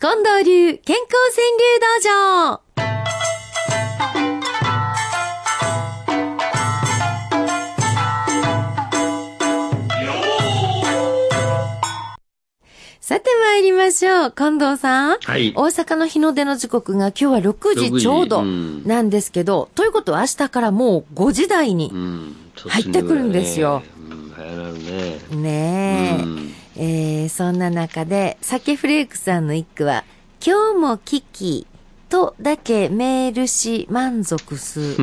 近藤流健康川柳道場。さて参りましょう。近藤さん。はい。大阪の日の出の時刻が今日は6時ちょうど6時うん。なんですけど、ということは明日からもう5時台にうん。入ってくるんですよ。うん。ねえ、うんえーそんな中で、酒フレークさんの一句は、今日も聞きとだけメールし満足す。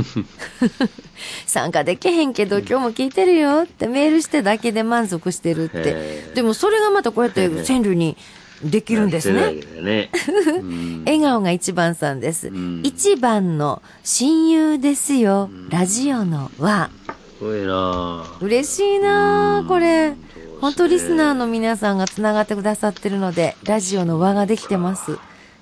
参加できへんけど今日も聞いてるよってメールしてだけで満足してるってでもそれがまたこうやって川柳にできるんですね。ね。うん笑顔が一番さんです。ん一番の親友ですよ。ラジオのは。すごいな嬉しいなあこれ。本当リスナーの皆さんがつながってくださってるので、ラジオの輪ができてます。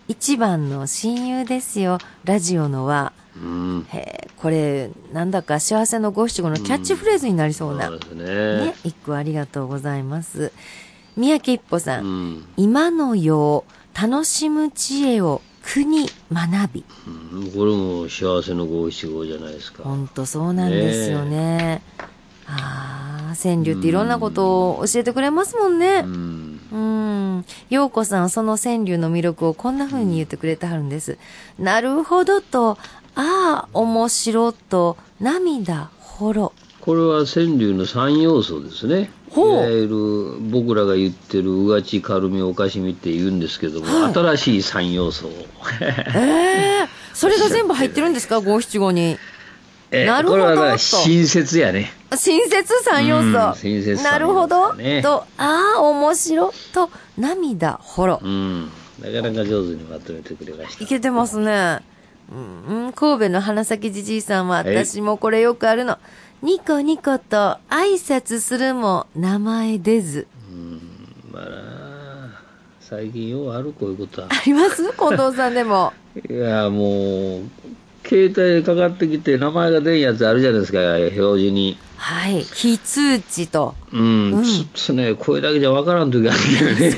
一番の親友ですよ。ラジオの輪。うん。これ、なんだか幸せの五七五のキャッチフレーズになりそうな。そうですね。ね、一句ありがとうございます。三宅一歩さん。うん。今の世を楽しむ知恵を苦に学び。うんこれも幸せの五七五じゃないですか。ほんとそうなんですよね。ああ、川柳っていろんなことを教えてくれますもんねう。ん。うん。陽子さん、その川柳の魅力をこんな風に言ってくれてはるんです。なるほどと、ああ、面白と、涙、ほろ。これは川柳の三要素ですね。ほういわゆる僕らが言ってるうがち軽みおかしみって言うんですけども、はい新しい三要素を。ええそれが全部入ってるんですか？五七五に。えなるほど親切やね。親切三要素。うん親切三なるほ要ど。と、ああ、面白と、涙、ほろ。うん。なかなか上手にまとめてくれました。いけてますね。うん、うん神戸の花咲じじいさんは、え私もこれよくあるの。ニコニコと挨拶するも名前出ず。まあな最近ようあるこういうことは。あります？近藤さんでも。いや、もう、携帯でかかってきて名前が出んやつあるじゃないですか、表示に。はい。非通知と。うん、つつね、これだけじゃわからん時ある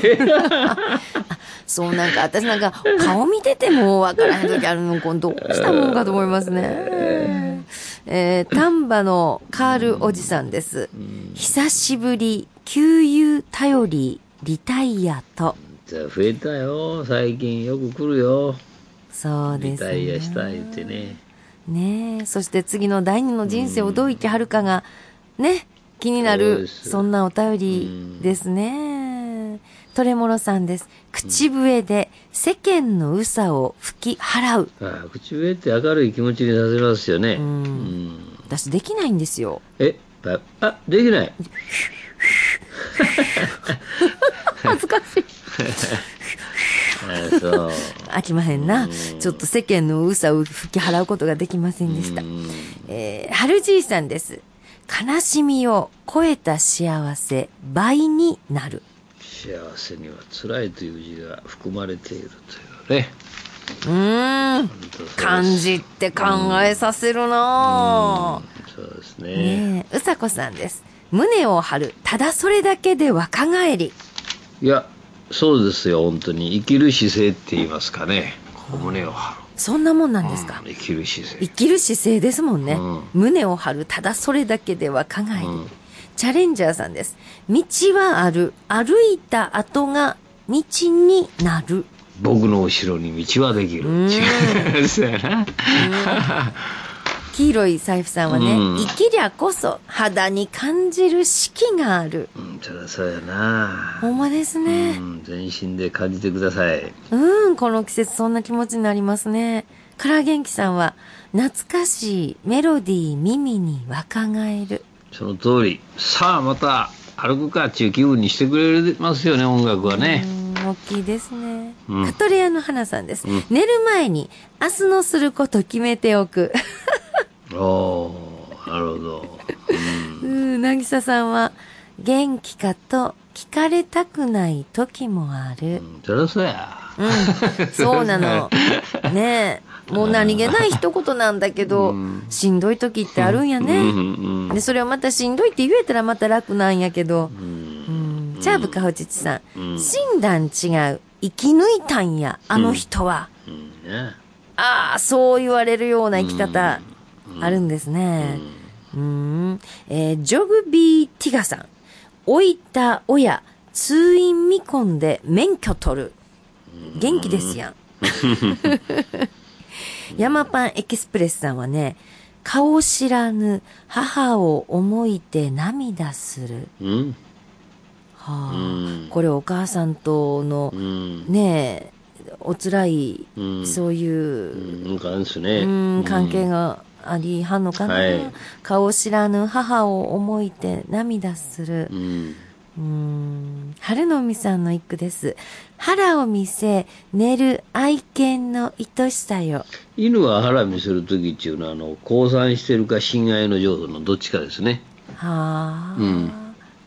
けどね。そうなんか、私なんか、顔見ててもわからへん時あるの、これどうしたもんかと思いますね。えー、丹波のカールおじさんです。久しぶり、給油頼り、リタイアと。じゃあ増えたよ、最近よく来るよ。そうですリタイアね。した言ってね。ねえ、そして次の第二の人生をどう生きはるかが、ね、気になる、そんなお便りですね。トレモロさんです。口笛で世間のうさを吹き払う。ああ口笛って明るい気持ちにさせますよね。んうん私できないんですよ。え、ばあ、できない。恥ずかしい。飽きまへんな。ちょっと世間のうさを吹き払うことができませんでしたう。んえー、春じいさんです。悲しみを超えた幸せ、倍になる。幸せには辛いという字が含まれているというね。うーん。本当そうです漢字って考えさせるなぁ。そうですね。ねえ、うさこさんです。胸を張る。ただそれだけで若返り。いや、そうですよ、本当に。生きる姿勢って言いますかね。胸を張そんなもんなんですか？る。生きる姿勢。生きる姿勢ですもんね。うん胸を張る。ただそれだけで若返り。うんチャレンジャーさんです。道はある。歩いた後が道になる。僕の後ろに道はできる。ん違う そうやな。黄色い財布さんはね、うん生きりゃこそ肌に感じる四季がある。うん、そりゃそうやな。ほんまですうね。ん、全身で感じてください。うん、この季節そんな気持ちになりますね。から元気さんは、懐かしいメロディー耳に若返る。その通り。さあ、また歩くかっていう気分にしてくれますよね、音楽はね。うん、大きいですね。うんカトレアの花さんです。うん寝る前に明日のすること決めておく。おー、なるほど。うんうん、なぎささんは、元気かと聞かれたくない時もある。うんそりゃそうや。うん、そうなの。ねえ。もう何気ない一言なんだけど、うんしんどい時ってあるんやね。うんうんで、それをまたしんどいって言えたらまた楽なんやけど。うんうん。チャーブかほちちさん。うん診断違う。生き抜いたんや、あの人は。うんね。ああ、そう言われるような生き方、あるんですね。うん。えージョグビーティガさん。老いた親、通院見込んで免許取る。元気ですやん。ヤマパンエキスプレスさんはね、顔知らぬ母を思いて涙する。うん。はあ、うんこれお母さんとのう、ん。ねえ、お辛い、うんそういう。うん、関係が。がありはんのかな、はい顔知らぬ母を思いて涙するう。ん。うん、春の海さんの一句です。腹を見せ、寝る愛犬の愛しさよ。犬は腹見せるときっていうのは、あの、降参してるか親愛の浄土のどっちかですね。はあ、うん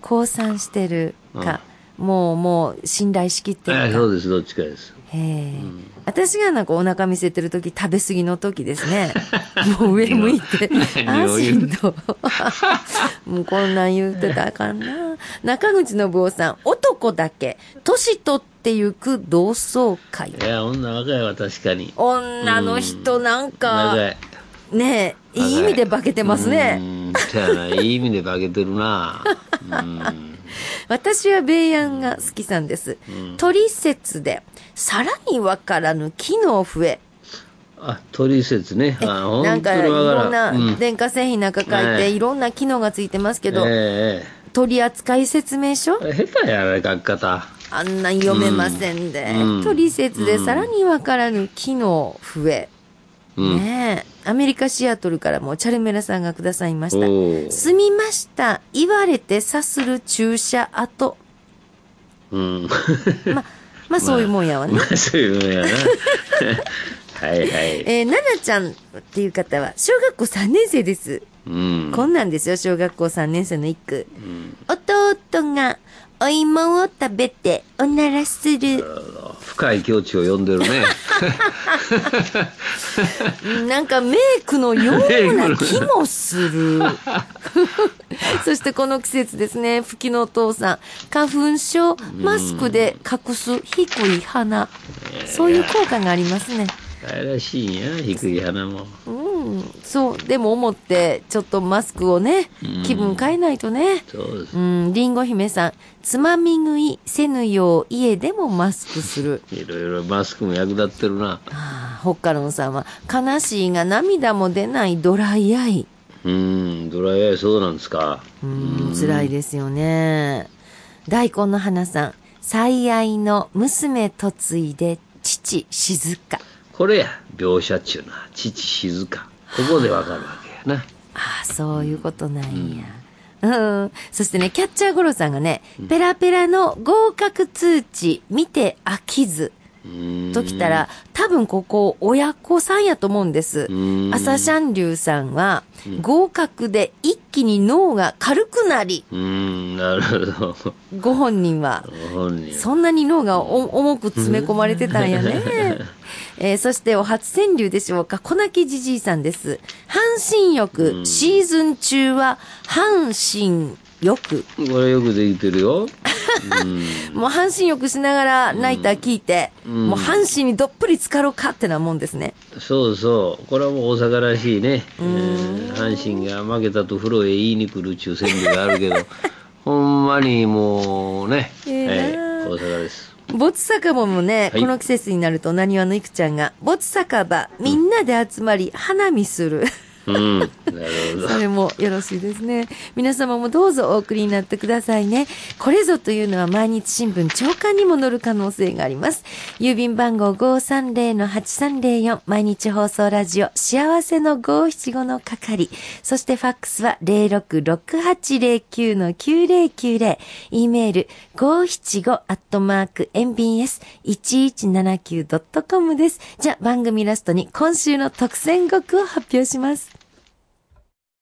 降参してるか、もう、もう、信頼しきってるか。はい、そうです、どっちかです。へえ、私がなんかお腹見せてる時食べ過ぎの時ですね。もう上向いて、あしんど。もうこんなん言うてたらあかんな。中口信夫さん、男だけ、年取ってゆく同窓会。いや、女若いわ、確かに。女の人なん長か、い。ねえ、いい意味で化けてますうね。いい意味で化けてるな。うん。私はベイヤンが好きさんです。鳥説で、さらにわからぬ機能増え。あ、取説ね。あ、なんかいろんなうん電化製品なんか書いて、はいいろんな機能がついてますけど、え取扱説明書？え下手やね、書き方。あんなん読めませんで、うん取説でさらにわからぬ機能増え。うん。ねえ。アメリカ・シアトルからもチャルメラさんがくださいました。すみました。言われてさする注射跡。うん。ま、まあそういうもんやわね。まあ、そういうのやな。はいはい。えー、ななちゃんっていう方は、小学校3年生です。うん。こんなんですよ、小学校3年生の一句。弟がお芋を食べておならする。深い境地を読んでるね。なんかメイクのような気もする。そしてこの季節ですね、吹きのお父さん。花粉症、マスクで隠す低い鼻。そういう効果がありますね。愛らしいんや、低い花も。うん、そう、でも思って、ちょっとマスクをね、気分変えないとね。そうですう。ん、りんご姫さん、つまみ食いせぬよう家でもマスクする。いろいろマスクも役立ってるな。ああ、ホッカロンさんは、悲しいが涙も出ないドライアイ。うん、ドライアイそうなんですか。うん、辛いですよね。大根の花さん、最愛の娘嫁いで父静か。これや、描写っちゅうな。父静か。ここでわかるわけやな。ああ、そういうことなんや。うん。そしてね、キャッチャーゴロさんがね、ペラペラの合格通知見て飽きず。うん。ときたら、多分ここ親子さんやと思うんですん。朝シャンリュウさんは、合格で一気に脳が軽くなり、うん、なるほど。ご本人は、ご本人。そんなに脳がお重く詰め込まれてたんやね。えーそしてお初川柳でしょうか、小泣きじじいさんです。阪神浴、シーズン中は、阪神浴。これよくできてるよ。もう阪神浴しながらナイター聞いて、んもう阪神にどっぷり浸かろうかってなもんですね。そうそう。これはもう大阪らしいね。えー阪神が負けたと風呂へ言いに来るっちゅう川柳があるけど、ほんまにもうね、ええなはい、大阪です。没酒場もね、はいこの季節になると、なにわのいくちゃんが、没酒場、みんなで集まり、花見する。うん、なるほど。それもよろしいですね。皆様もどうぞお送りになってくださいね。これぞというのは毎日新聞長官にも載る可能性があります。郵便番号530-8304毎日放送ラジオ幸せの575の係。そしてファックスは066809-9090。e メール575アットマーク mbs1179.com です。じゃあ番組ラストに今週の特選語句を発表します。